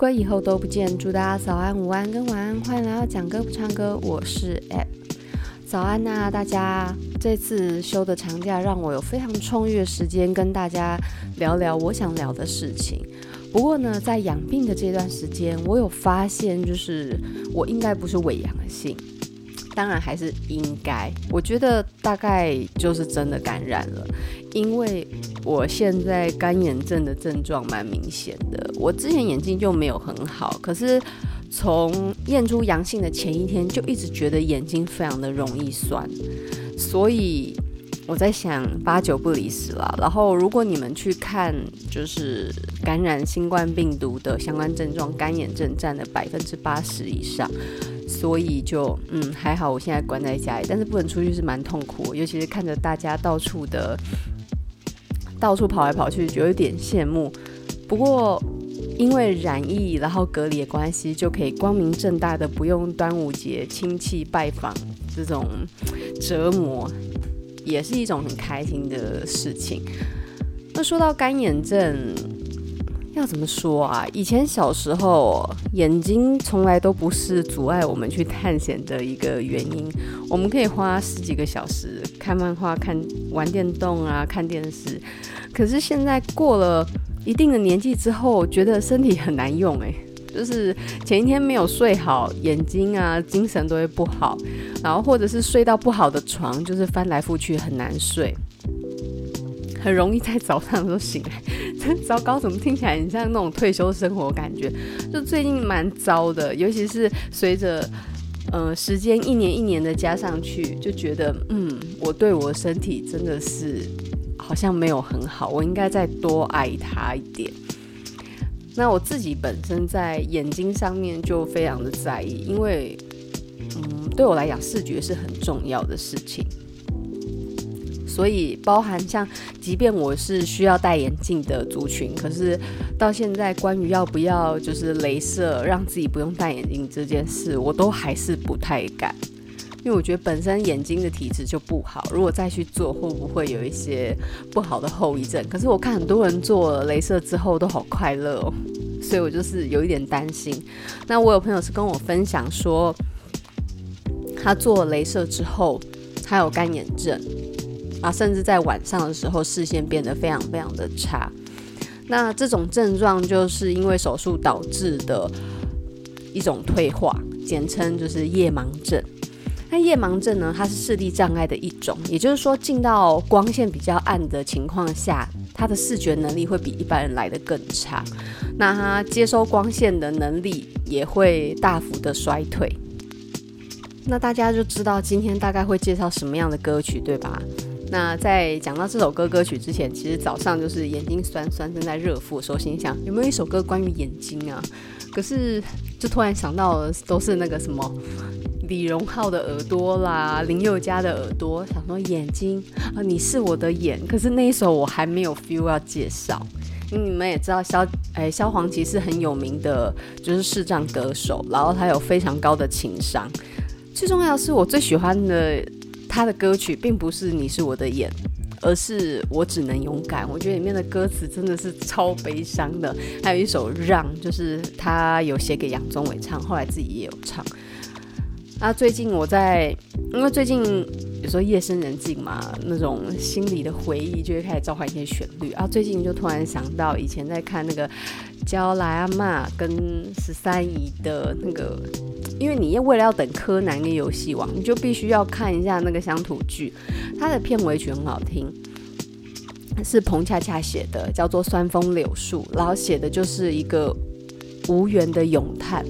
果以后都不见，祝大家早安、午安跟晚安。欢迎来到讲歌不唱歌，我是 App。早安呐、大家！这次休的长假让我有非常充裕的时间跟大家聊聊我想聊的事情。不过呢，在养病的这段时间，我有发现，就是我应该不是伪阳性。当然还是应该，我觉得大概就是真的感染了，因为我现在干眼症的症状蛮明显的。我之前眼睛就没有很好，可是从验出阳性的前一天就一直觉得眼睛非常的容易酸，所以我在想八九不离十了。然后如果你们去看，就是感染新冠病毒的相关症状，干眼症占了百分之八十以上。所以就嗯还好，我现在关在家里，但是不能出去是蛮痛苦，尤其是看着大家到处的到处跑来跑去，就有点羡慕。不过因为染疫然后隔离的关系，就可以光明正大的不用端午节亲戚拜访这种折磨，也是一种很开心的事情。那说到干眼症。要怎么说啊？以前小时候，眼睛从来都不是阻碍我们去探险的一个原因。我们可以花十几个小时看漫画、看玩电动啊、看电视。可是现在过了一定的年纪之后，觉得身体很难用哎，就是前一天没有睡好，眼睛啊、精神都会不好，然后或者是睡到不好的床，就是翻来覆去很难睡。很容易在早上的时候醒来，糟糕！怎么听起来很像那种退休生活感觉？就最近蛮糟的，尤其是随着呃时间一年一年的加上去，就觉得嗯，我对我身体真的是好像没有很好，我应该再多爱它一点。那我自己本身在眼睛上面就非常的在意，因为嗯，对我来讲视觉是很重要的事情。所以，包含像，即便我是需要戴眼镜的族群，可是到现在，关于要不要就是镭射让自己不用戴眼镜这件事，我都还是不太敢，因为我觉得本身眼睛的体质就不好，如果再去做，会不会有一些不好的后遗症？可是我看很多人做了镭射之后都好快乐哦，所以我就是有一点担心。那我有朋友是跟我分享说，他做了镭射之后，他有干眼症。啊，甚至在晚上的时候，视线变得非常非常的差。那这种症状就是因为手术导致的一种退化，简称就是夜盲症。那夜盲症呢，它是视力障碍的一种，也就是说，进到光线比较暗的情况下，他的视觉能力会比一般人来得更差。那他接收光线的能力也会大幅的衰退。那大家就知道今天大概会介绍什么样的歌曲，对吧？那在讲到这首歌歌曲之前，其实早上就是眼睛酸酸，正在热敷的时候，心想有没有一首歌关于眼睛啊？可是就突然想到，都是那个什么李荣浩的耳朵啦，林宥嘉的耳朵，想说眼睛啊，你是我的眼。可是那一首我还没有 feel 要介绍，因为你们也知道萧哎萧煌奇是很有名的，就是视障歌手，然后他有非常高的情商，最重要的是我最喜欢的。他的歌曲并不是你是我的眼，而是我只能勇敢。我觉得里面的歌词真的是超悲伤的。还有一首让，就是他有写给杨宗纬唱，后来自己也有唱。啊，最近我在，因为最近有时候夜深人静嘛，那种心里的回忆就会开始召唤一些旋律。啊，最近就突然想到以前在看那个娇莱阿嬷跟十三姨的那个。因为你为了要等柯南跟游戏王，你就必须要看一下那个乡土剧，它的片尾曲很好听，是彭恰恰写的，叫做《酸风柳树》，然后写的就是一个无缘的咏叹。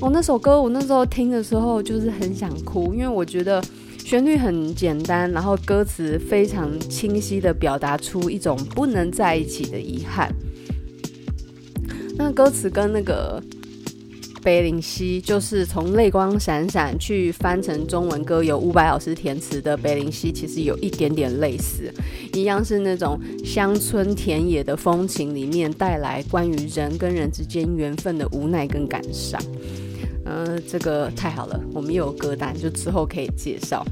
哦，那首歌我那时候听的时候就是很想哭，因为我觉得旋律很简单，然后歌词非常清晰地表达出一种不能在一起的遗憾。那歌词跟那个。北岭溪就是从泪光闪闪去翻成中文歌，由伍佰老师填词的北岭溪，其实有一点点类似，一样是那种乡村田野的风情里面带来关于人跟人之间缘分的无奈跟感伤。嗯、呃，这个太好了，我们又有歌单，就之后可以介绍。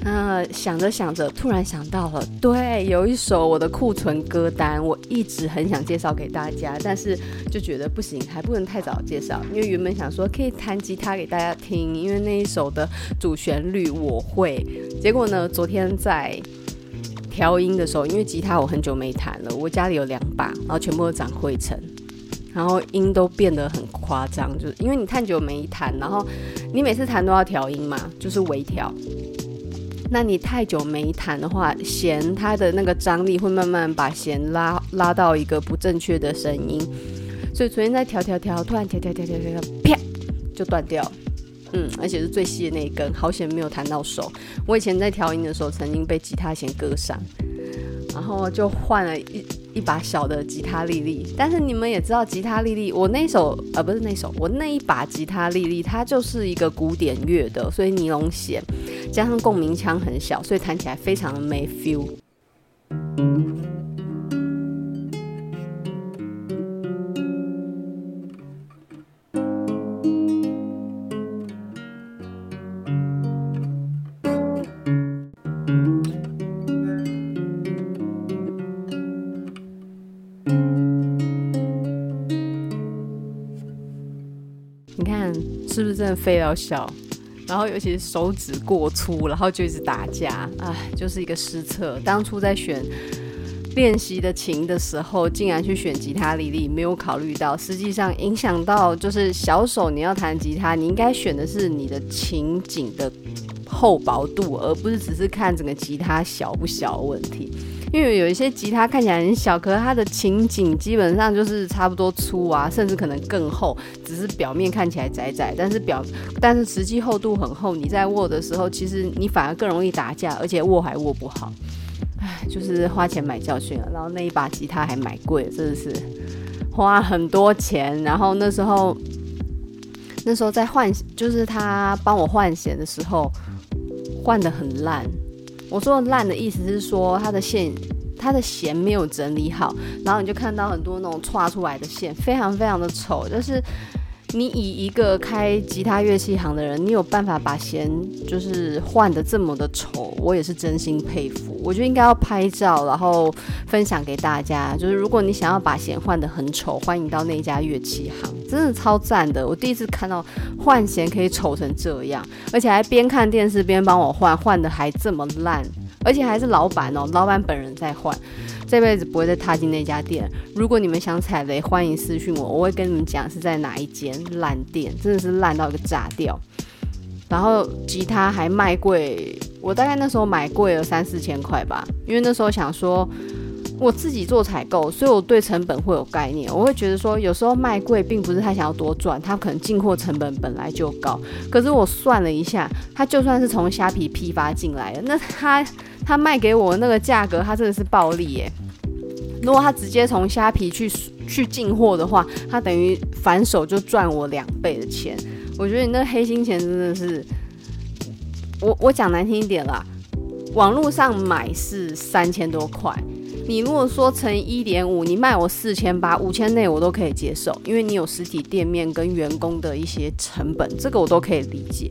那想着想着，突然想到了，对，有一首我的库存歌单，我一直很想介绍给大家，但是就觉得不行，还不能太早介绍，因为原本想说可以弹吉他给大家听，因为那一首的主旋律我会。结果呢，昨天在调音的时候，因为吉他我很久没弹了，我家里有两把，然后全部都长灰尘，然后音都变得很夸张，就是因为你太久没弹，然后你每次弹都要调音嘛，就是微调。那你太久没弹的话，弦它的那个张力会慢慢把弦拉拉到一个不正确的声音，所以昨天在调调调，突然调调调调调，啪就断掉，嗯，而且是最细的那一根，好险没有弹到手。我以前在调音的时候，曾经被吉他弦割伤，然后就换了一。一把小的吉他莉莉，但是你们也知道，吉他莉莉，我那首呃不是那首，我那一把吉他莉莉，它就是一个古典乐的，所以尼龙弦加上共鸣腔很小，所以弹起来非常的没 feel。的废到笑？然后尤其是手指过粗，然后就一直打架，哎，就是一个失策。当初在选练习的琴的时候，竟然去选吉他丽丽，没有考虑到，实际上影响到就是小手。你要弹吉他，你应该选的是你的琴颈的厚薄度，而不是只是看整个吉他小不小的问题。因为有一些吉他看起来很小，可是它的琴颈基本上就是差不多粗啊，甚至可能更厚，只是表面看起来窄窄，但是表但是实际厚度很厚。你在握的时候，其实你反而更容易打架，而且握还握不好。唉，就是花钱买教训了。然后那一把吉他还买贵，真的是花很多钱。然后那时候那时候在换，就是他帮我换弦的时候，换得很烂。我说烂的意思是说，它的线，它的弦没有整理好，然后你就看到很多那种歘出来的线，非常非常的丑，就是。你以一个开吉他乐器行的人，你有办法把弦就是换得这么的丑，我也是真心佩服。我觉得应该要拍照，然后分享给大家。就是如果你想要把弦换得很丑，欢迎到那家乐器行，真的超赞的。我第一次看到换弦可以丑成这样，而且还边看电视边帮我换，换得还这么烂，而且还是老板哦，老板本人在换。这辈子不会再踏进那家店。如果你们想踩雷，欢迎私信我，我会跟你们讲是在哪一间烂店，真的是烂到一个炸掉。然后吉他还卖贵，我大概那时候买贵了三四千块吧，因为那时候想说我自己做采购，所以我对成本会有概念。我会觉得说，有时候卖贵并不是他想要多赚，他可能进货成本本来就高。可是我算了一下，他就算是从虾皮批发进来的，那他。他卖给我那个价格，他真的是暴利耶！如果他直接从虾皮去去进货的话，他等于反手就赚我两倍的钱。我觉得你那黑心钱真的是，我我讲难听一点啦，网络上买是三千多块，你如果说乘一点五，你卖我四千八，五千内我都可以接受，因为你有实体店面跟员工的一些成本，这个我都可以理解。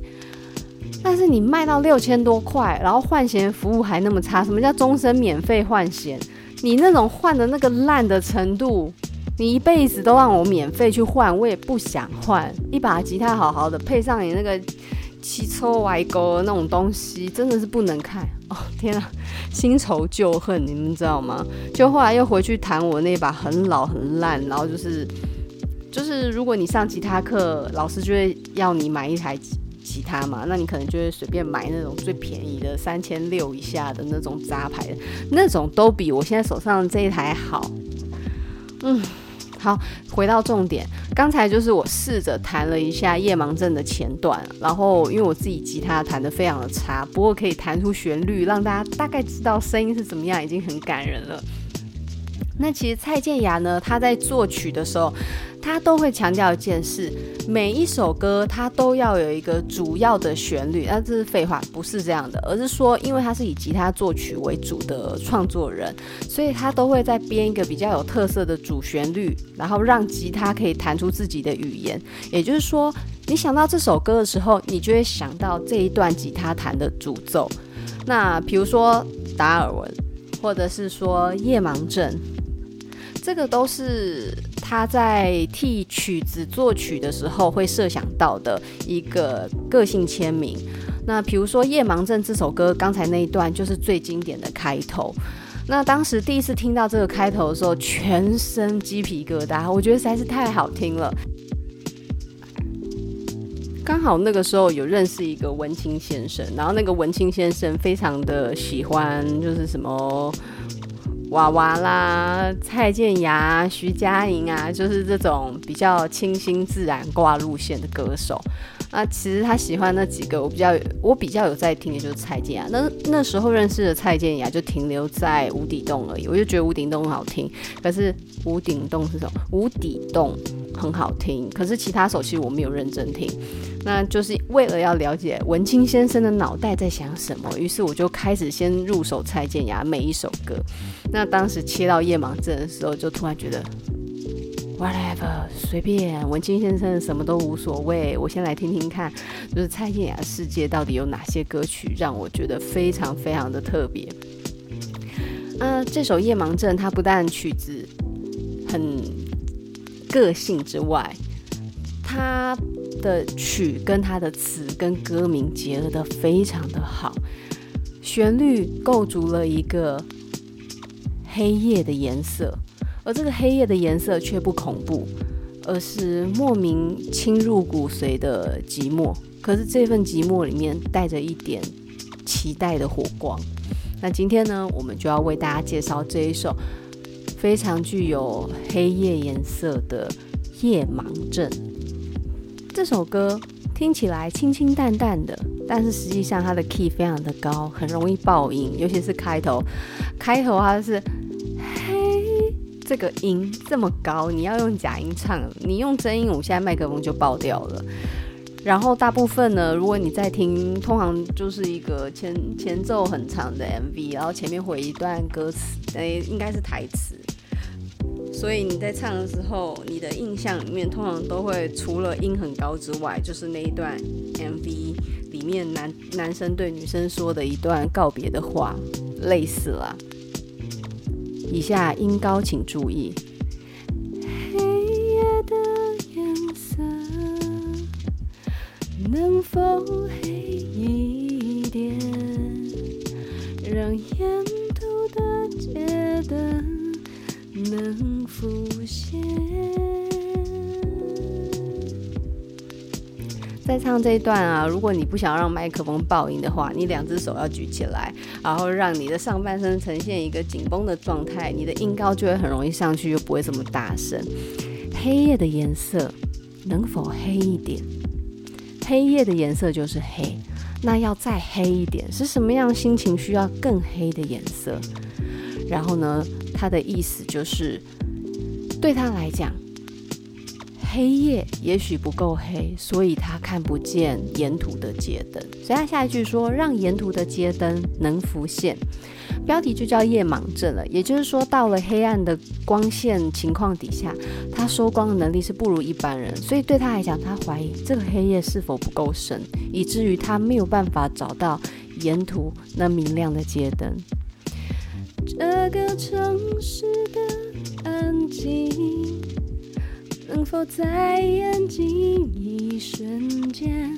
但是你卖到六千多块，然后换弦服务还那么差，什么叫终身免费换弦？你那种换的那个烂的程度，你一辈子都让我免费去换，我也不想换。一把吉他好好的，配上你那个七抽歪钩那种东西，真的是不能看哦！天啊，新仇旧恨，你们知道吗？就后来又回去弹我那把很老很烂，然后就是就是，如果你上吉他课，老师就会要你买一台。吉他嘛，那你可能就会随便买那种最便宜的三千六以下的那种杂牌的，那种都比我现在手上这一台好。嗯，好，回到重点，刚才就是我试着弹了一下夜盲症的前段，然后因为我自己吉他弹得非常的差，不过可以弹出旋律，让大家大概知道声音是怎么样，已经很感人了。那其实蔡健雅呢，她在作曲的时候，他都会强调一件事：每一首歌它都要有一个主要的旋律。那这是废话，不是这样的，而是说，因为他是以吉他作曲为主的创作人，所以他都会在编一个比较有特色的主旋律，然后让吉他可以弹出自己的语言。也就是说，你想到这首歌的时候，你就会想到这一段吉他弹的主奏。那比如说达尔文，或者是说夜盲症。这个都是他在替曲子作曲的时候会设想到的一个个性签名。那比如说《夜盲症》这首歌，刚才那一段就是最经典的开头。那当时第一次听到这个开头的时候，全身鸡皮疙瘩，我觉得实在是太好听了。刚好那个时候有认识一个文青先生，然后那个文青先生非常的喜欢，就是什么。娃娃啦，蔡健雅、徐佳莹啊，就是这种比较清新自然挂路线的歌手。那其实他喜欢那几个，我比较我比较有在听的就是蔡健雅。那那时候认识的蔡健雅就停留在无底洞而已，我就觉得无底洞很好听。可是无底洞是什么？无底洞很好听，可是其他首其实我没有认真听。那就是为了要了解文青先生的脑袋在想什么，于是我就开始先入手蔡健雅每一首歌。那当时切到夜盲症的时候，就突然觉得。Whatever，随便，文青先生什么都无所谓。我先来听听看，就是蔡健雅世界到底有哪些歌曲让我觉得非常非常的特别。嗯、这首《夜盲症》它不但曲子很个性之外，它的曲跟它的词跟歌名结合得非常的好，旋律构筑了一个黑夜的颜色。而这个黑夜的颜色却不恐怖，而是莫名侵入骨髓的寂寞。可是这份寂寞里面带着一点期待的火光。那今天呢，我们就要为大家介绍这一首非常具有黑夜颜色的《夜盲症》。这首歌听起来清清淡淡的，但是实际上它的 key 非常的高，很容易爆音，尤其是开头。开头它是嘿。这个音这么高，你要用假音唱，你用真音，我现在麦克风就爆掉了。然后大部分呢，如果你在听，通常就是一个前前奏很长的 MV，然后前面会一段歌词，诶，应该是台词。所以你在唱的时候，你的印象里面通常都会除了音很高之外，就是那一段 MV 里面男男生对女生说的一段告别的话，累死了。以下音高请注意。黑夜的颜色，能否黑一点，让沿途的街灯能浮现。在唱这一段啊，如果你不想让麦克风爆音的话，你两只手要举起来，然后让你的上半身呈现一个紧绷的状态，你的音高就会很容易上去，又不会这么大声。黑夜的颜色能否黑一点？黑夜的颜色就是黑，那要再黑一点，是什么样心情需要更黑的颜色？然后呢，它的意思就是对他来讲。黑夜也许不够黑，所以他看不见沿途的街灯。所以他下一句说：“让沿途的街灯能浮现。”标题就叫夜盲症了。也就是说，到了黑暗的光线情况底下，他收光的能力是不如一般人。所以对他来讲，他怀疑这个黑夜是否不够深，以至于他没有办法找到沿途那明亮的街灯。这个城市的安静。能否在安静一瞬间，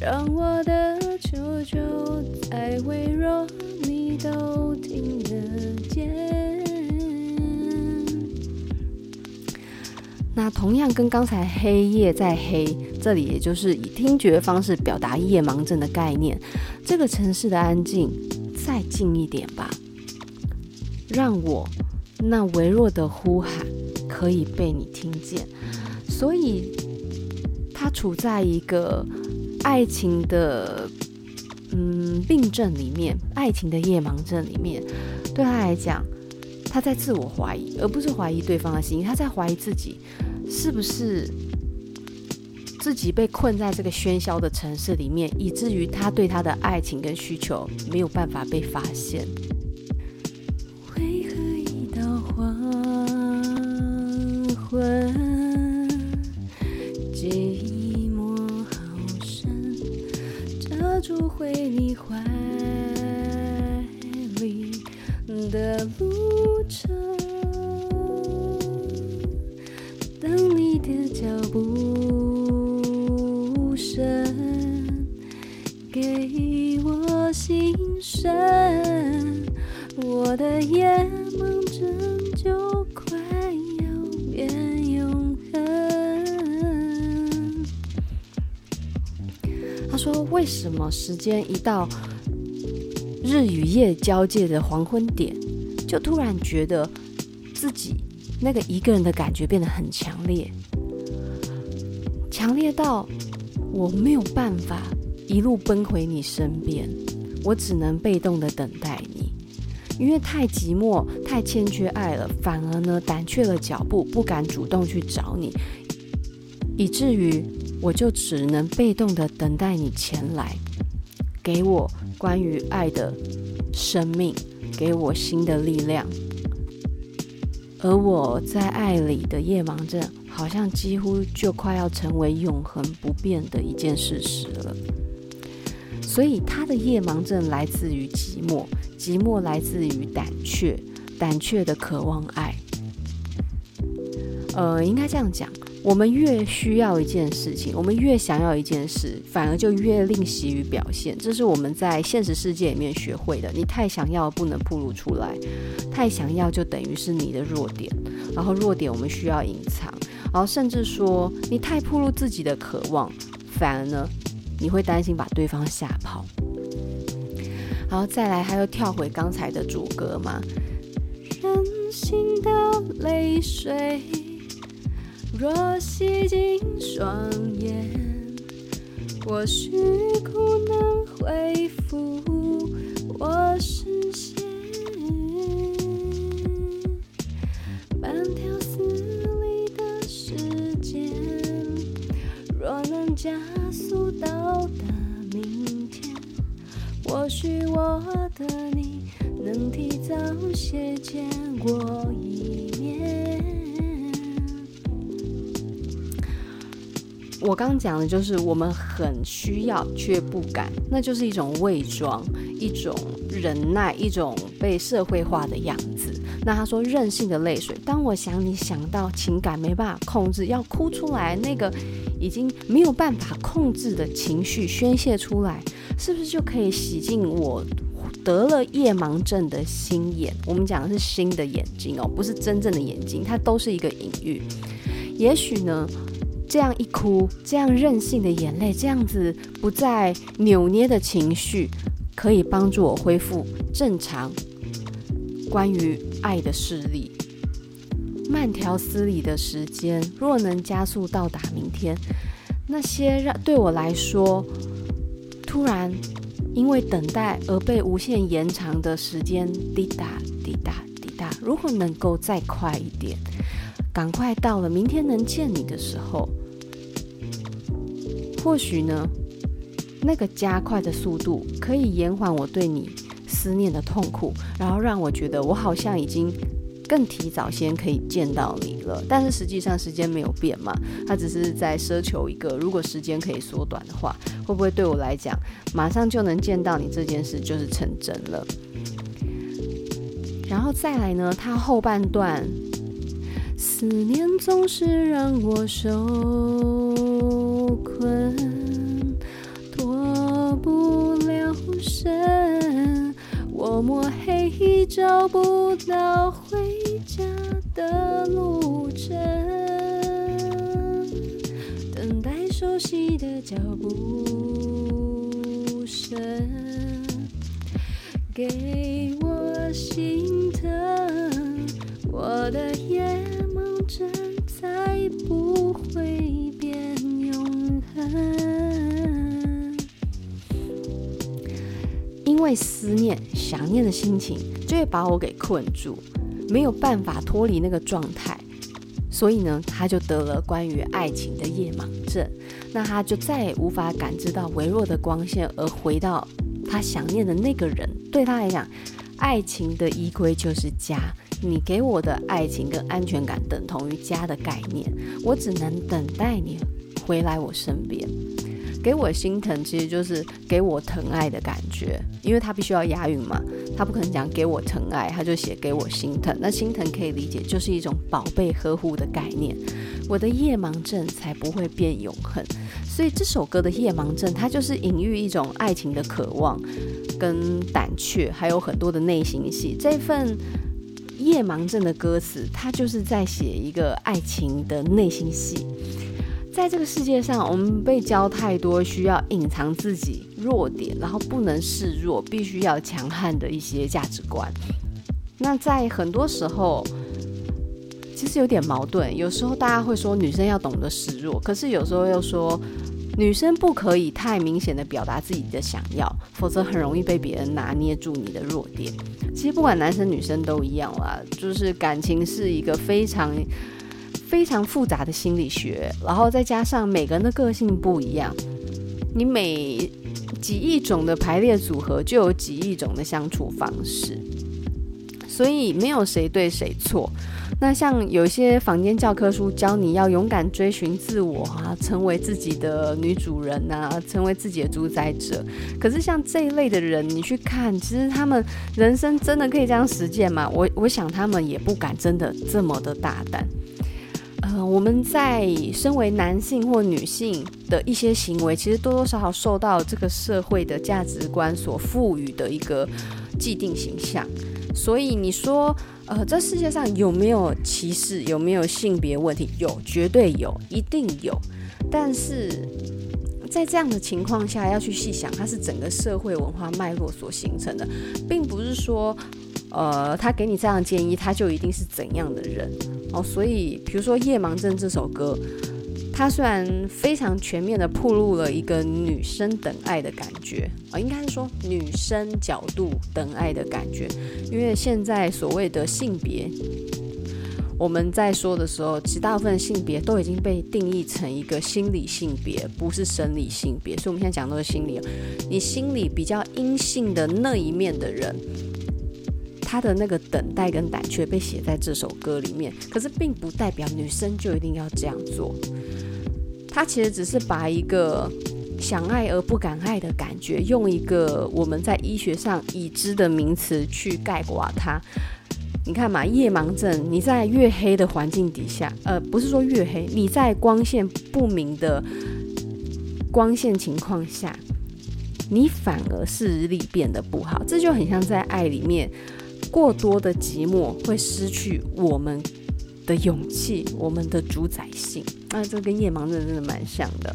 让我的求救再微弱，你都听得见？那同样跟刚才黑夜在黑，这里也就是以听觉方式表达夜盲症的概念。这个城市的安静再近一点吧，让我那微弱的呼喊。可以被你听见，所以他处在一个爱情的嗯病症里面，爱情的夜盲症里面，对他来讲，他在自我怀疑，而不是怀疑对方的心，他在怀疑自己是不是。自己被困在这个喧嚣的城市里面，以至于他对他的爱情跟需求没有办法被发现。昏，寂寞好深，遮住回你怀里的路程，等你的脚步声。给我心声，我的夜盲症就为什么时间一到日与夜交界的黄昏点，就突然觉得自己那个一个人的感觉变得很强烈，强烈到我没有办法。”一路奔回你身边，我只能被动的等待你，因为太寂寞、太欠缺爱了，反而呢胆怯了脚步，不敢主动去找你，以至于我就只能被动的等待你前来，给我关于爱的生命，给我新的力量。而我在爱里的夜盲症，好像几乎就快要成为永恒不变的一件事实了。所以他的夜盲症来自于寂寞，寂寞来自于胆怯，胆怯的渴望爱。呃，应该这样讲，我们越需要一件事情，我们越想要一件事，反而就越吝惜于表现。这是我们在现实世界里面学会的。你太想要，不能暴露出来；太想要，就等于是你的弱点。然后弱点我们需要隐藏。然后甚至说，你太暴露自己的渴望，反而呢？你会担心把对方吓跑，然后再来，还要跳回刚才的主歌吗？任性的泪水若洗净双眼，或许不能恢复我视线。慢条斯理的时间，若能加速到达明天，或许我的你能提早些见过我刚讲的就是我们很需要却不敢，那就是一种伪装，一种忍耐，一种被社会化的样子。那他说任性的泪水，当我想你想到情感没办法控制，要哭出来那个。已经没有办法控制的情绪宣泄出来，是不是就可以洗净我得了夜盲症的心眼？我们讲的是心的眼睛哦，不是真正的眼睛，它都是一个隐喻。也许呢，这样一哭，这样任性的眼泪，这样子不再扭捏的情绪，可以帮助我恢复正常关于爱的视力。慢条斯理的时间，若能加速到达明天，那些让对我来说突然因为等待而被无限延长的时间，滴答滴答滴答，如果能够再快一点，赶快到了明天能见你的时候，或许呢，那个加快的速度可以延缓我对你思念的痛苦，然后让我觉得我好像已经。更提早先可以见到你了，但是实际上时间没有变嘛，他只是在奢求一个，如果时间可以缩短的话，会不会对我来讲，马上就能见到你这件事就是成真了？然后再来呢，他后半段，思念总是让我受困，脱不了身，我摸黑找不到回家的路程，等待熟悉的脚步声，给我心疼，我的夜盲症再不会。因为思念、想念的心情，就会把我给困住，没有办法脱离那个状态。所以呢，他就得了关于爱情的夜盲症。那他就再也无法感知到微弱的光线，而回到他想念的那个人。对他来讲，爱情的依归就是家。你给我的爱情跟安全感等同于家的概念。我只能等待你回来我身边。给我心疼，其实就是给我疼爱的感觉，因为他必须要押韵嘛，他不可能讲给我疼爱，他就写给我心疼。那心疼可以理解，就是一种宝贝呵护的概念。我的夜盲症才不会变永恒，所以这首歌的夜盲症，它就是隐喻一种爱情的渴望跟胆怯，还有很多的内心戏。这份夜盲症的歌词，它就是在写一个爱情的内心戏。在这个世界上，我们被教太多需要隐藏自己弱点，然后不能示弱，必须要强悍的一些价值观。那在很多时候，其实有点矛盾。有时候大家会说女生要懂得示弱，可是有时候又说女生不可以太明显的表达自己的想要，否则很容易被别人拿捏住你的弱点。其实不管男生女生都一样啦，就是感情是一个非常。非常复杂的心理学，然后再加上每个人的个性不一样，你每几亿种的排列组合，就有几亿种的相处方式，所以没有谁对谁错。那像有些坊间教科书教你要勇敢追寻自我啊，成为自己的女主人啊，成为自己的主宰者。可是像这一类的人，你去看，其实他们人生真的可以这样实践吗？我我想他们也不敢真的这么的大胆。我们在身为男性或女性的一些行为，其实多多少少受到这个社会的价值观所赋予的一个既定形象。所以你说，呃，这世界上有没有歧视？有没有性别问题？有，绝对有，一定有。但是在这样的情况下，要去细想，它是整个社会文化脉络所形成的，并不是说。呃，他给你这样的建议，他就一定是怎样的人哦？所以，比如说《夜盲症》这首歌，它虽然非常全面的铺露了一个女生等爱的感觉啊、哦，应该是说女生角度等爱的感觉，因为现在所谓的性别，我们在说的时候，其实大部分性别都已经被定义成一个心理性别，不是生理性别。所以，我们现在讲的是心理，你心里比较阴性的那一面的人。他的那个等待跟胆怯被写在这首歌里面，可是并不代表女生就一定要这样做。他其实只是把一个想爱而不敢爱的感觉，用一个我们在医学上已知的名词去概括它。你看嘛，夜盲症，你在越黑的环境底下，呃，不是说越黑，你在光线不明的光线情况下，你反而视力变得不好。这就很像在爱里面。过多的寂寞会失去我们的勇气，我们的主宰性。那这跟夜盲症真的蛮像的。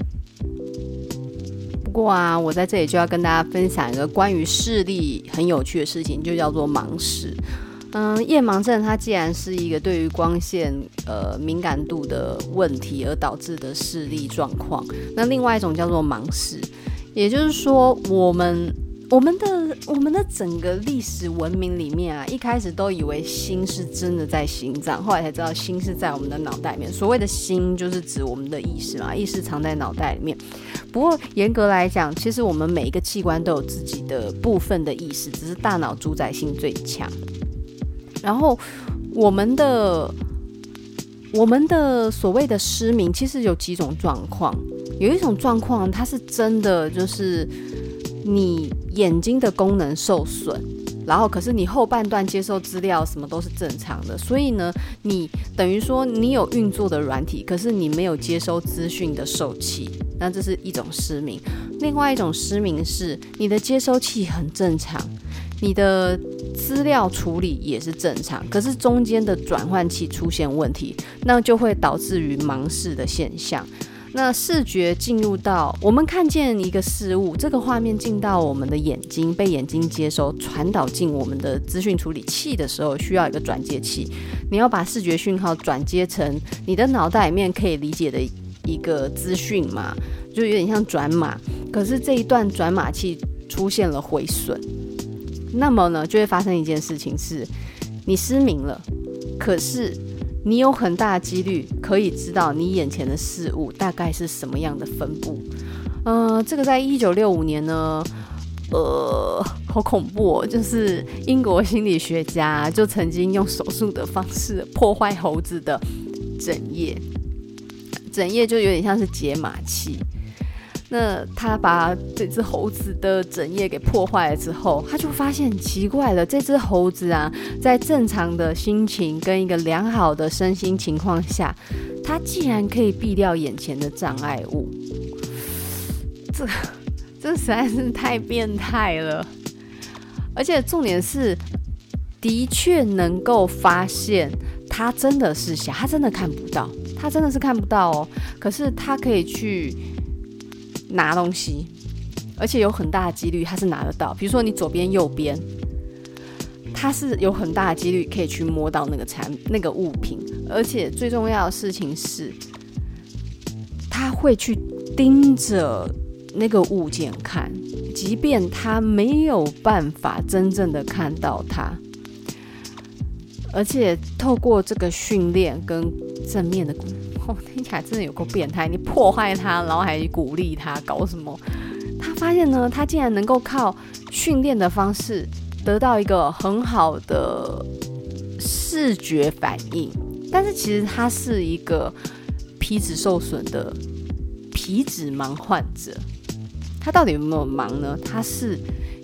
不过啊，我在这里就要跟大家分享一个关于视力很有趣的事情，就叫做盲视。嗯，夜盲症它既然是一个对于光线呃敏感度的问题而导致的视力状况，那另外一种叫做盲视，也就是说我们。我们的我们的整个历史文明里面啊，一开始都以为心是真的在心脏，后来才知道心是在我们的脑袋里面。所谓的心就是指我们的意识嘛，意识藏在脑袋里面。不过严格来讲，其实我们每一个器官都有自己的部分的意识，只是大脑主宰性最强。然后我们的我们的所谓的失明，其实有几种状况，有一种状况它是真的就是。你眼睛的功能受损，然后可是你后半段接受资料什么都是正常的，所以呢，你等于说你有运作的软体，可是你没有接收资讯的受器，那这是一种失明。另外一种失明是你的接收器很正常，你的资料处理也是正常，可是中间的转换器出现问题，那就会导致于盲视的现象。那视觉进入到我们看见一个事物，这个画面进到我们的眼睛，被眼睛接收，传导进我们的资讯处理器的时候，需要一个转接器。你要把视觉讯号转接成你的脑袋里面可以理解的一个资讯嘛，就有点像转码。可是这一段转码器出现了毁损，那么呢，就会发生一件事情是，你失明了，可是。你有很大的几率可以知道你眼前的事物大概是什么样的分布。呃，这个在一九六五年呢，呃，好恐怖哦，就是英国心理学家就曾经用手术的方式破坏猴子的枕叶，枕叶就有点像是解码器。那他把这只猴子的整叶给破坏了之后，他就发现奇怪了，这只猴子啊，在正常的心情跟一个良好的身心情况下，它竟然可以避掉眼前的障碍物，这这实在是太变态了。而且重点是，的确能够发现，他真的是瞎，他真的看不到，他真的是看不到哦。可是他可以去。拿东西，而且有很大的几率他是拿得到。比如说你左边、右边，他是有很大的几率可以去摸到那个产那个物品。而且最重要的事情是，他会去盯着那个物件看，即便他没有办法真正的看到它。而且透过这个训练跟正面的。哦，听起来真的有够变态！你破坏他，然后还鼓励他，搞什么？他发现呢，他竟然能够靠训练的方式得到一个很好的视觉反应。但是其实他是一个皮脂受损的皮脂盲患者。他到底有没有盲呢？他是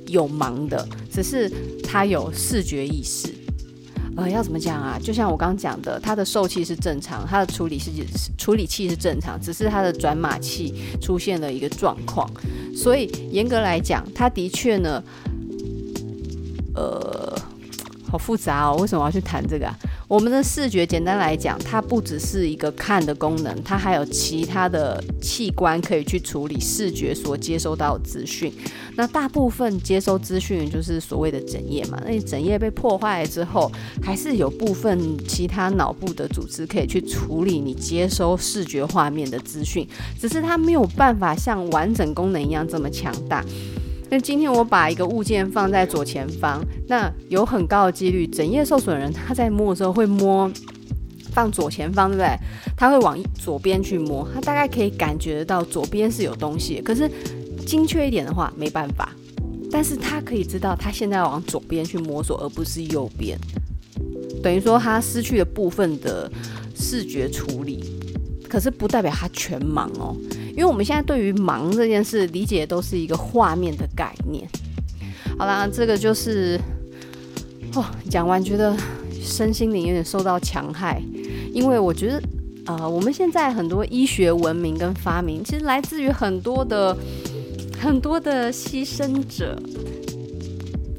有盲的，只是他有视觉意识。呃，要怎么讲啊？就像我刚刚讲的，它的受气是正常，它的处理是处理器是正常，只是它的转码器出现了一个状况。所以严格来讲，它的确呢，呃，好复杂哦。为什么要去谈这个？我们的视觉，简单来讲，它不只是一个看的功能，它还有其他的器官可以去处理视觉所接收到的资讯。那大部分接收资讯就是所谓的枕叶嘛，那你枕叶被破坏了之后，还是有部分其他脑部的组织可以去处理你接收视觉画面的资讯，只是它没有办法像完整功能一样这么强大。那今天我把一个物件放在左前方，那有很高的几率，整页受损人他在摸的时候会摸放左前方，对不对？他会往左边去摸，他大概可以感觉得到左边是有东西。可是精确一点的话，没办法。但是他可以知道他现在要往左边去摸索，而不是右边。等于说他失去了部分的视觉处理，可是不代表他全盲哦。因为我们现在对于盲这件事理解都是一个画面的概念。好啦，这个就是哦，讲完觉得身心灵有点受到强害，因为我觉得呃，我们现在很多医学文明跟发明，其实来自于很多的很多的牺牲者，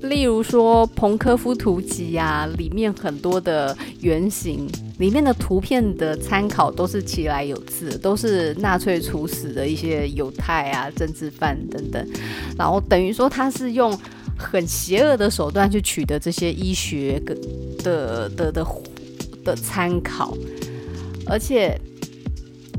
例如说《彭科夫图集》啊，里面很多的原型。里面的图片的参考都是其来有自，都是纳粹处死的一些犹太啊、政治犯等等，然后等于说他是用很邪恶的手段去取得这些医学的的的的的参考，而且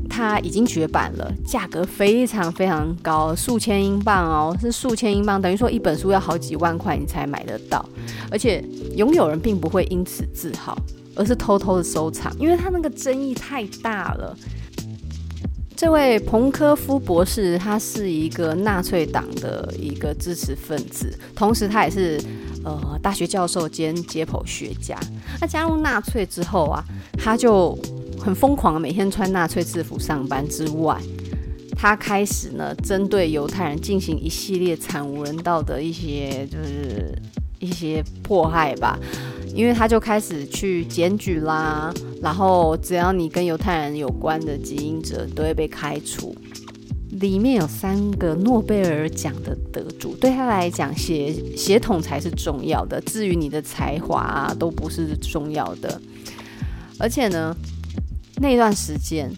它已经绝版了，价格非常非常高，数千英镑哦，是数千英镑，等于说一本书要好几万块你才买得到，而且拥有人并不会因此自豪。而是偷偷的收藏，因为他那个争议太大了。这位彭科夫博士，他是一个纳粹党的一个支持分子，同时他也是呃大学教授兼解剖学家。他加入纳粹之后啊，他就很疯狂，每天穿纳粹制服上班之外，他开始呢针对犹太人进行一系列惨无人道的一些就是一些迫害吧。因为他就开始去检举啦，然后只要你跟犹太人有关的基因者都会被开除。里面有三个诺贝尔奖的得主，对他来讲，血血统才是重要的，至于你的才华啊，都不是重要的。而且呢，那段时间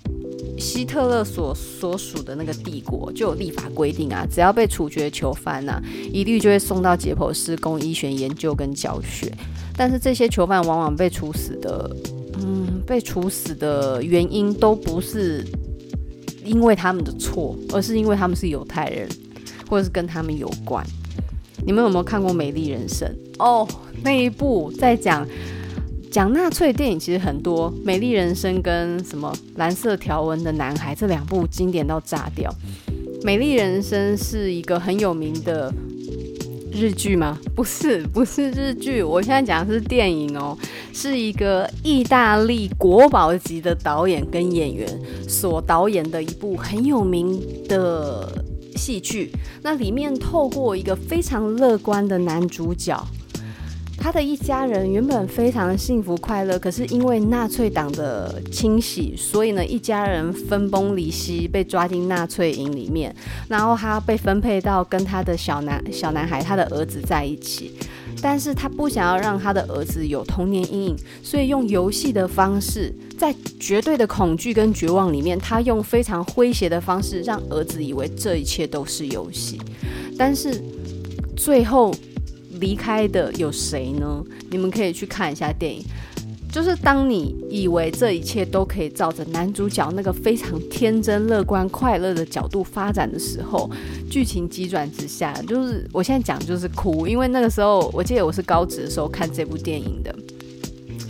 希特勒所所属的那个帝国就有立法规定啊，只要被处决囚犯呐、一律就会送到解剖室供医学研究跟教学。但是这些囚犯往往被处死的，嗯，被处死的原因都不是因为他们的错，而是因为他们是犹太人，或者是跟他们有关。你们有没有看过《美丽人生》？哦，那一部在讲。讲纳粹电影其实很多，《美丽人生》跟什么《蓝色条纹的男孩》这两部经典到炸掉。《美丽人生》是一个很有名的日剧吗？不是，不是日剧。我现在讲的是电影哦，是一个意大利国宝级的导演跟演员所导演的一部很有名的戏剧。那里面透过一个非常乐观的男主角。他的一家人原本非常幸福快乐，可是因为纳粹党的清洗，所以呢，一家人分崩离析，被抓进纳粹营里面。然后他被分配到跟他的小男小男孩，他的儿子在一起。但是他不想要让他的儿子有童年阴影，所以用游戏的方式，在绝对的恐惧跟绝望里面，他用非常诙谐的方式，让儿子以为这一切都是游戏。但是最后。离开的有谁呢？你们可以去看一下电影。就是当你以为这一切都可以照着男主角那个非常天真、乐观、快乐的角度发展的时候，剧情急转直下，就是我现在讲就是哭，因为那个时候我记得我是高职的时候看这部电影的，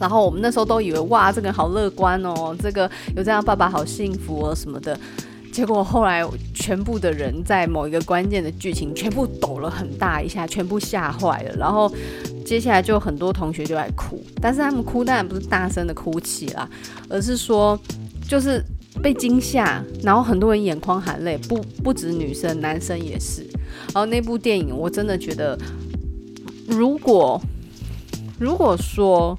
然后我们那时候都以为哇，这个好乐观哦，这个有这样爸爸好幸福哦什么的。结果后来，全部的人在某一个关键的剧情，全部抖了很大一下，全部吓坏了。然后接下来就很多同学就在哭，但是他们哭当然不是大声的哭泣啦，而是说就是被惊吓，然后很多人眼眶含泪，不不止女生，男生也是。然后那部电影我真的觉得，如果如果说。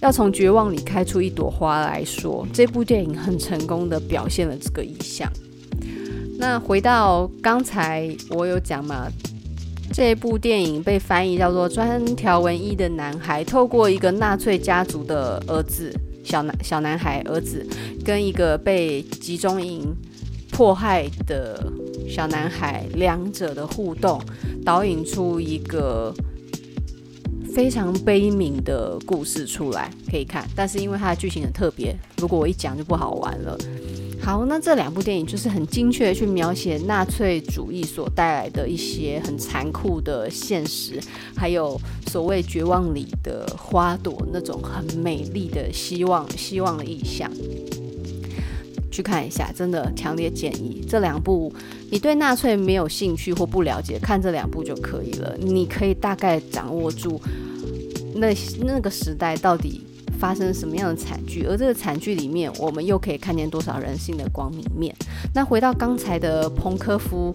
要从绝望里开出一朵花来说，这部电影很成功的表现了这个意象。那回到刚才我有讲嘛，这部电影被翻译叫做《专条纹衣的男孩》，透过一个纳粹家族的儿子，小男小男孩儿子，跟一个被集中营迫害的小男孩，两者的互动，导引出一个。非常悲悯的故事出来可以看，但是因为它的剧情很特别，如果我一讲就不好玩了。好，那这两部电影就是很精确的去描写纳粹主义所带来的一些很残酷的现实，还有所谓绝望里的花朵那种很美丽的希望、希望的意象。去看一下，真的强烈建议这两部。你对纳粹没有兴趣或不了解，看这两部就可以了。你可以大概掌握住那那个时代到底发生什么样的惨剧，而这个惨剧里面，我们又可以看见多少人性的光明面。那回到刚才的彭科夫，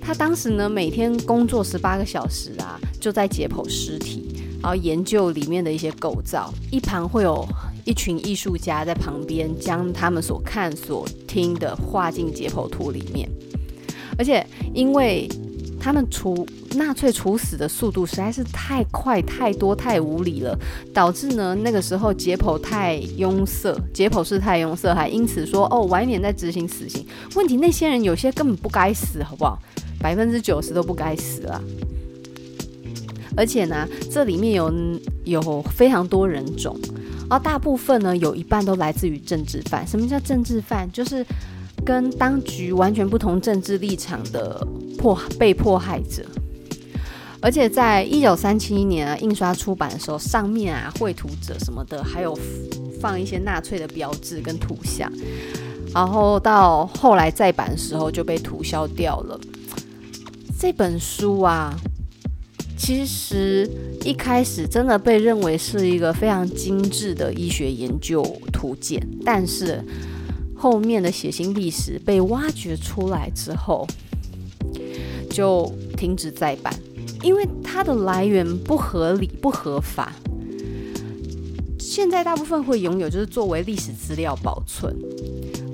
他当时呢每天工作十八个小时啊，就在解剖尸体，然后研究里面的一些构造，一旁会有一群艺术家在旁边将他们所看所听的画进解剖图里面。而且，因为他们处纳粹处死的速度实在是太快、太多、太无理了，导致呢那个时候解剖太拥塞，解剖室太拥塞，还因此说哦晚一点再执行死刑。问题那些人有些根本不该死，好不好？百分之九十都不该死啊！而且呢，这里面有有非常多人种，而大部分呢有一半都来自于政治犯。什么叫政治犯？就是。跟当局完全不同政治立场的迫被迫害者，而且在一九三七年啊印刷出版的时候，上面啊绘图者什么的，还有放一些纳粹的标志跟图像，然后到后来再版的时候就被涂销掉了。这本书啊，其实一开始真的被认为是一个非常精致的医学研究图鉴，但是。后面的血腥历史被挖掘出来之后，就停止再版，因为它的来源不合理、不合法。现在大部分会拥有，就是作为历史资料保存，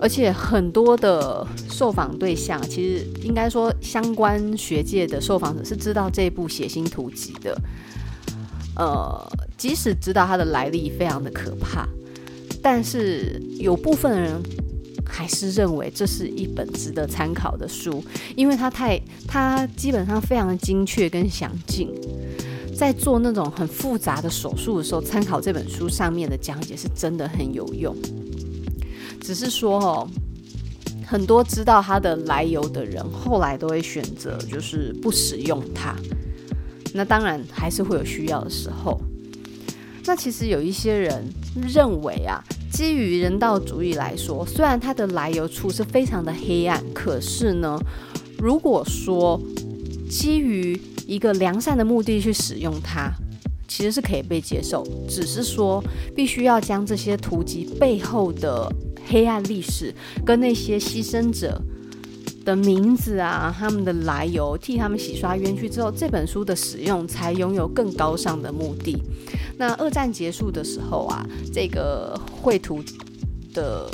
而且很多的受访对象，其实应该说相关学界的受访者是知道这部血腥图集的。呃，即使知道它的来历非常的可怕，但是有部分人。还是认为这是一本值得参考的书，因为它太，它基本上非常的精确跟详尽，在做那种很复杂的手术的时候，参考这本书上面的讲解是真的很有用。只是说哦，很多知道它的来由的人，后来都会选择就是不使用它。那当然还是会有需要的时候。那其实有一些人认为啊，基于人道主义来说，虽然它的来由处是非常的黑暗，可是呢，如果说基于一个良善的目的去使用它，其实是可以被接受。只是说，必须要将这些图集背后的黑暗历史跟那些牺牲者的名字啊，他们的来由，替他们洗刷冤屈之后，这本书的使用才拥有更高尚的目的。那二战结束的时候啊，这个绘图的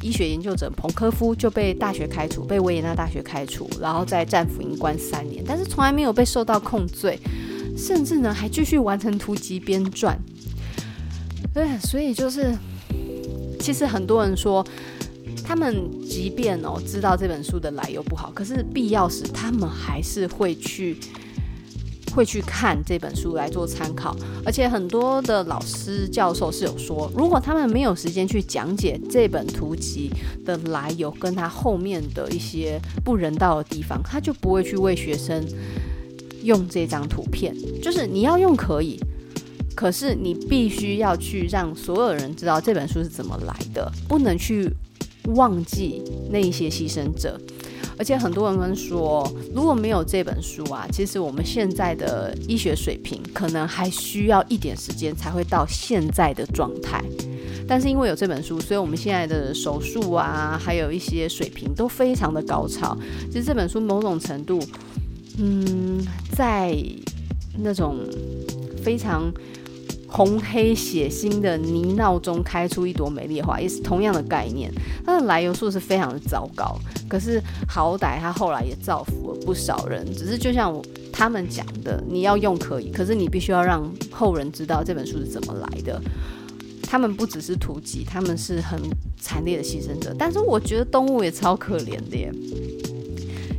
医学研究者彭科夫就被大学开除，被维也纳大学开除，然后在战俘营关三年，但是从来没有被受到控罪，甚至呢还继续完成图集编撰。对，所以就是，其实很多人说。他们即便哦知道这本书的来由不好，可是必要时他们还是会去会去看这本书来做参考。而且很多的老师教授是有说，如果他们没有时间去讲解这本图集的来由，跟他后面的一些不人道的地方，他就不会去为学生用这张图片。就是你要用可以，可是你必须要去让所有人知道这本书是怎么来的，不能去。忘记那一些牺牲者，而且很多人们说，如果没有这本书啊，其实我们现在的医学水平可能还需要一点时间才会到现在的状态。但是因为有这本书，所以我们现在的手术啊，还有一些水平都非常的高超。其实这本书某种程度，嗯，在那种非常。红黑血腥的泥淖中开出一朵美丽花，也是同样的概念。它的来由数是非常的糟糕，可是好歹他后来也造福了不少人。只是就像他们讲的，你要用可以，可是你必须要让后人知道这本书是怎么来的。他们不只是图集，他们是很惨烈的牺牲者。但是我觉得动物也超可怜的耶，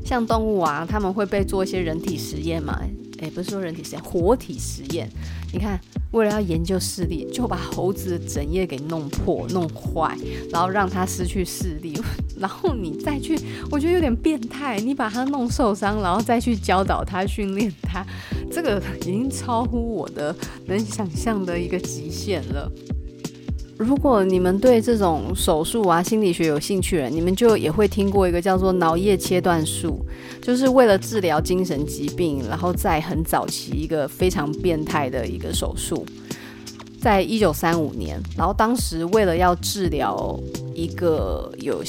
像动物啊，他们会被做一些人体实验嘛？诶，不是说人体实验，活体实验。你看。为了要研究视力，就把猴子的整页给弄破、弄坏，然后让它失去视力，然后你再去，我觉得有点变态。你把它弄受伤，然后再去教导它、训练它，这个已经超乎我的能想象的一个极限了。如果你们对这种手术啊、心理学有兴趣的人，你们就也会听过一个叫做脑叶切断术，就是为了治疗精神疾病，然后在很早期一个非常变态的一个手术，在一九三五年，然后当时为了要治疗一个有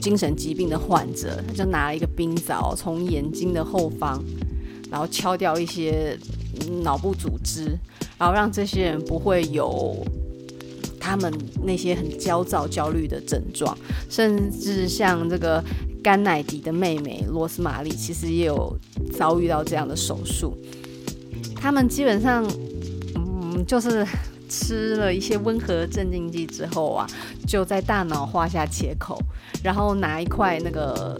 精神疾病的患者，他就拿了一个冰凿从眼睛的后方，然后敲掉一些脑部组织，然后让这些人不会有。他们那些很焦躁、焦虑的症状，甚至像这个甘乃迪的妹妹罗斯玛丽，其实也有遭遇到这样的手术。他们基本上，嗯，就是吃了一些温和镇静剂之后啊，就在大脑画下切口，然后拿一块那个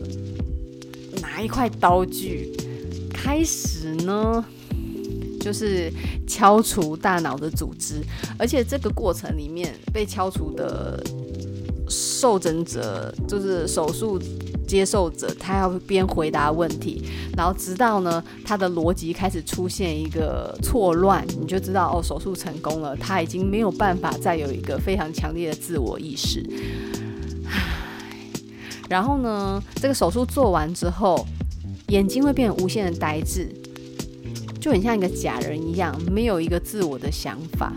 拿一块刀具，开始呢。就是敲除大脑的组织，而且这个过程里面被敲除的受诊者，就是手术接受者，他要边回答问题，然后直到呢他的逻辑开始出现一个错乱，你就知道哦，手术成功了，他已经没有办法再有一个非常强烈的自我意识。然后呢，这个手术做完之后，眼睛会变得无限的呆滞。就很像一个假人一样，没有一个自我的想法。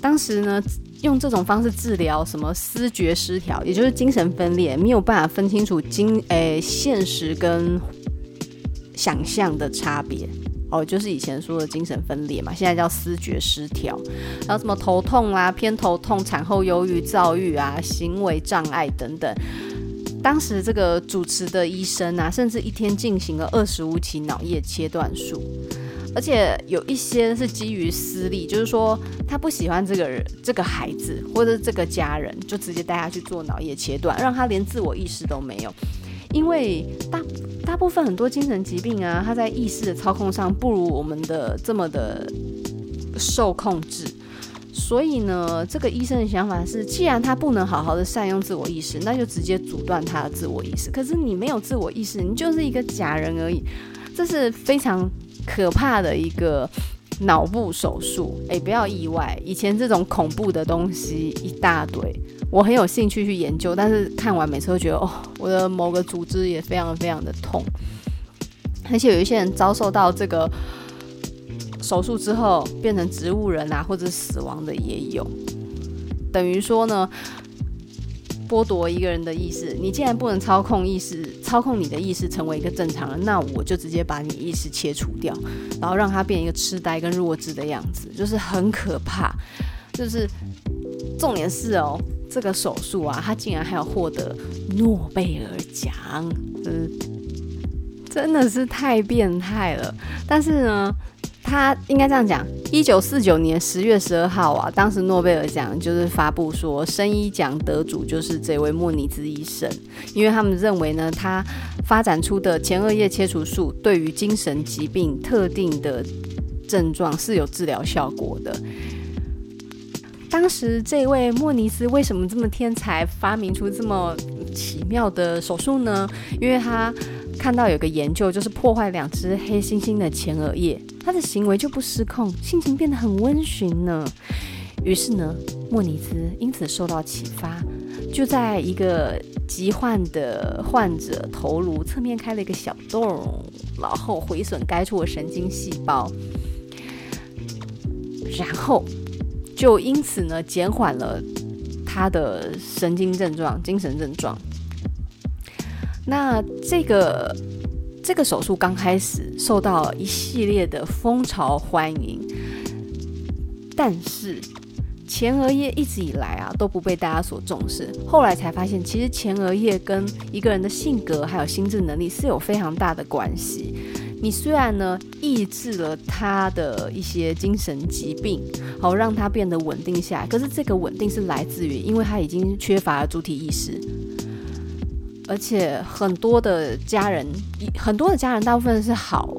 当时呢，用这种方式治疗什么思觉失调，也就是精神分裂，没有办法分清楚精诶、现实跟想象的差别哦，就是以前说的精神分裂嘛，现在叫思觉失调。然后什么头痛啊、偏头痛、产后忧郁、躁郁啊、行为障碍等等。当时这个主持的医生啊，甚至一天进行了二十五起脑叶切断术，而且有一些是基于私利，就是说他不喜欢这个人、这个孩子或者这个家人，就直接带他去做脑叶切断，让他连自我意识都没有。因为大大部分很多精神疾病啊，他在意识的操控上不如我们的这么的受控制。所以呢，这个医生的想法是，既然他不能好好的善用自我意识，那就直接阻断他的自我意识。可是你没有自我意识，你就是一个假人而已，这是非常可怕的一个脑部手术。诶，不要意外，以前这种恐怖的东西一大堆，我很有兴趣去研究，但是看完每次都觉得，哦，我的某个组织也非常非常的痛，而且有一些人遭受到这个。手术之后变成植物人啊，或者死亡的也有，等于说呢，剥夺一个人的意识。你既然不能操控意识，操控你的意识成为一个正常人，那我就直接把你意识切除掉，然后让他变一个痴呆跟弱智的样子，就是很可怕。就是重点是哦，这个手术啊，他竟然还有获得诺贝尔奖，嗯，真的是太变态了。但是呢。他应该这样讲：一九四九年十月十二号啊，当时诺贝尔奖就是发布说，生医奖得主就是这位莫尼兹医生，因为他们认为呢，他发展出的前额叶切除术对于精神疾病特定的症状是有治疗效果的。当时这位莫尼斯为什么这么天才，发明出这么奇妙的手术呢？因为他看到有个研究，就是破坏两只黑猩猩的前额叶。他的行为就不失控，性情变得很温驯呢。于是呢，莫尼兹因此受到启发，就在一个疾患的患者头颅侧面开了一个小洞，然后毁损该处的神经细胞，然后就因此呢，减缓了他的神经症状、精神症状。那这个。这个手术刚开始受到一系列的风潮欢迎，但是前额叶一直以来啊都不被大家所重视。后来才发现，其实前额叶跟一个人的性格还有心智能力是有非常大的关系。你虽然呢抑制了他的一些精神疾病，好让他变得稳定下来，可是这个稳定是来自于，因为他已经缺乏了主体意识。而且很多的家人，很多的家人，大部分是好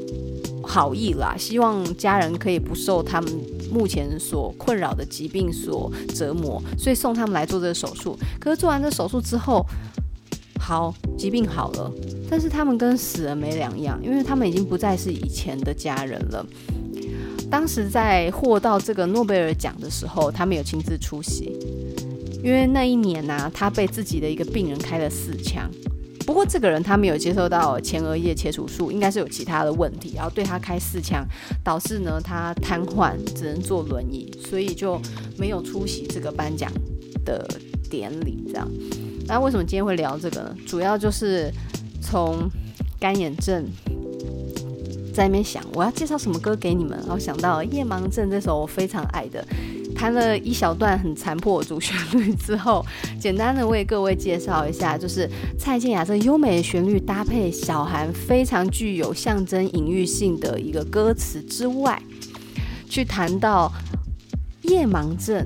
好意啦，希望家人可以不受他们目前所困扰的疾病所折磨，所以送他们来做这个手术。可是做完这手术之后，好，疾病好了，但是他们跟死了没两样，因为他们已经不再是以前的家人了。当时在获到这个诺贝尔奖的时候，他们有亲自出席。因为那一年呢、他被自己的一个病人开了四枪。不过这个人他没有接受到前额叶切除术，应该是有其他的问题，然后对他开四枪，导致呢他瘫痪，只能坐轮椅，所以就没有出席这个颁奖的典礼。这样，那为什么今天会聊这个呢？主要就是从干眼症在那边想，我要介绍什么歌给你们，然后想到《夜盲症》这首我非常爱的。弹了一小段很残破的主旋律之后，简单的为各位介绍一下，就是蔡健雅这优美的旋律搭配小韩非常具有象征隐喻性的一个歌词之外，去谈到夜盲症。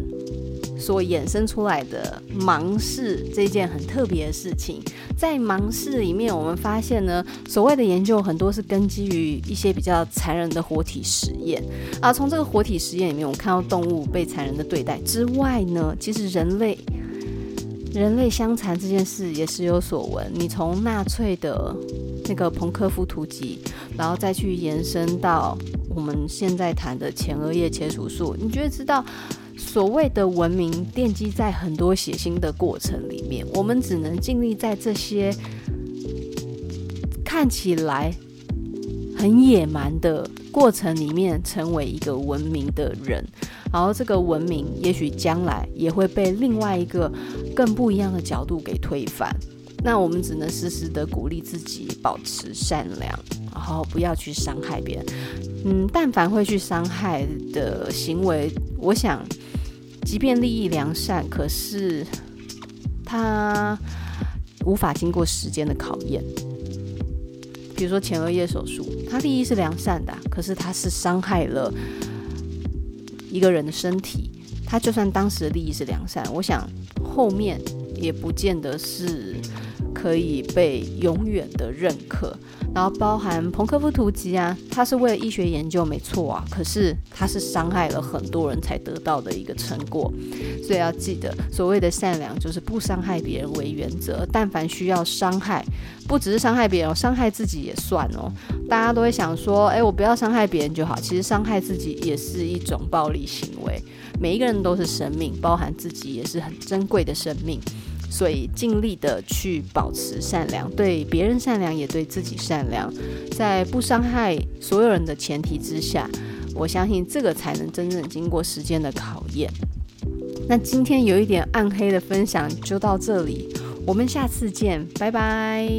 所衍生出来的盲视这件很特别的事情，在盲视里面，我们发现呢，所谓的研究很多是根基于一些比较残忍的活体实验啊。从这个活体实验里面，我们看到动物被残忍的对待之外呢，其实人类人类相残这件事也是有所闻。你从纳粹的那个彭科夫图集，然后再去延伸到我们现在谈的前额叶切除术，你就会知道。所谓的文明奠基在很多血腥的过程里面，我们只能尽力在这些看起来很野蛮的过程里面成为一个文明的人，然后这个文明也许将来也会被另外一个更不一样的角度给推翻。那我们只能时时的鼓励自己保持善良，然后不要去伤害别人。嗯，但凡会去伤害的行为，我想。即便利益良善，可是他无法经过时间的考验。比如说前额叶手术，他利益是良善的，可是他是伤害了一个人的身体。他就算当时的利益是良善，我想后面也不见得是可以被永远的认可。然后包含彭科夫图集啊，他是为了医学研究没错啊，可是他是伤害了很多人才得到的一个成果，所以要记得，所谓的善良就是不伤害别人为原则，但凡需要伤害，不只是伤害别人，伤害自己也算哦。大家都会想说，哎，我不要伤害别人就好，其实伤害自己也是一种暴力行为。每一个人都是生命，包含自己也是很珍贵的生命。所以尽力的去保持善良，对别人善良，也对自己善良，在不伤害所有人的前提之下，我相信这个才能真正经过时间的考验。那今天有一点暗黑的分享就到这里，我们下次见，拜拜。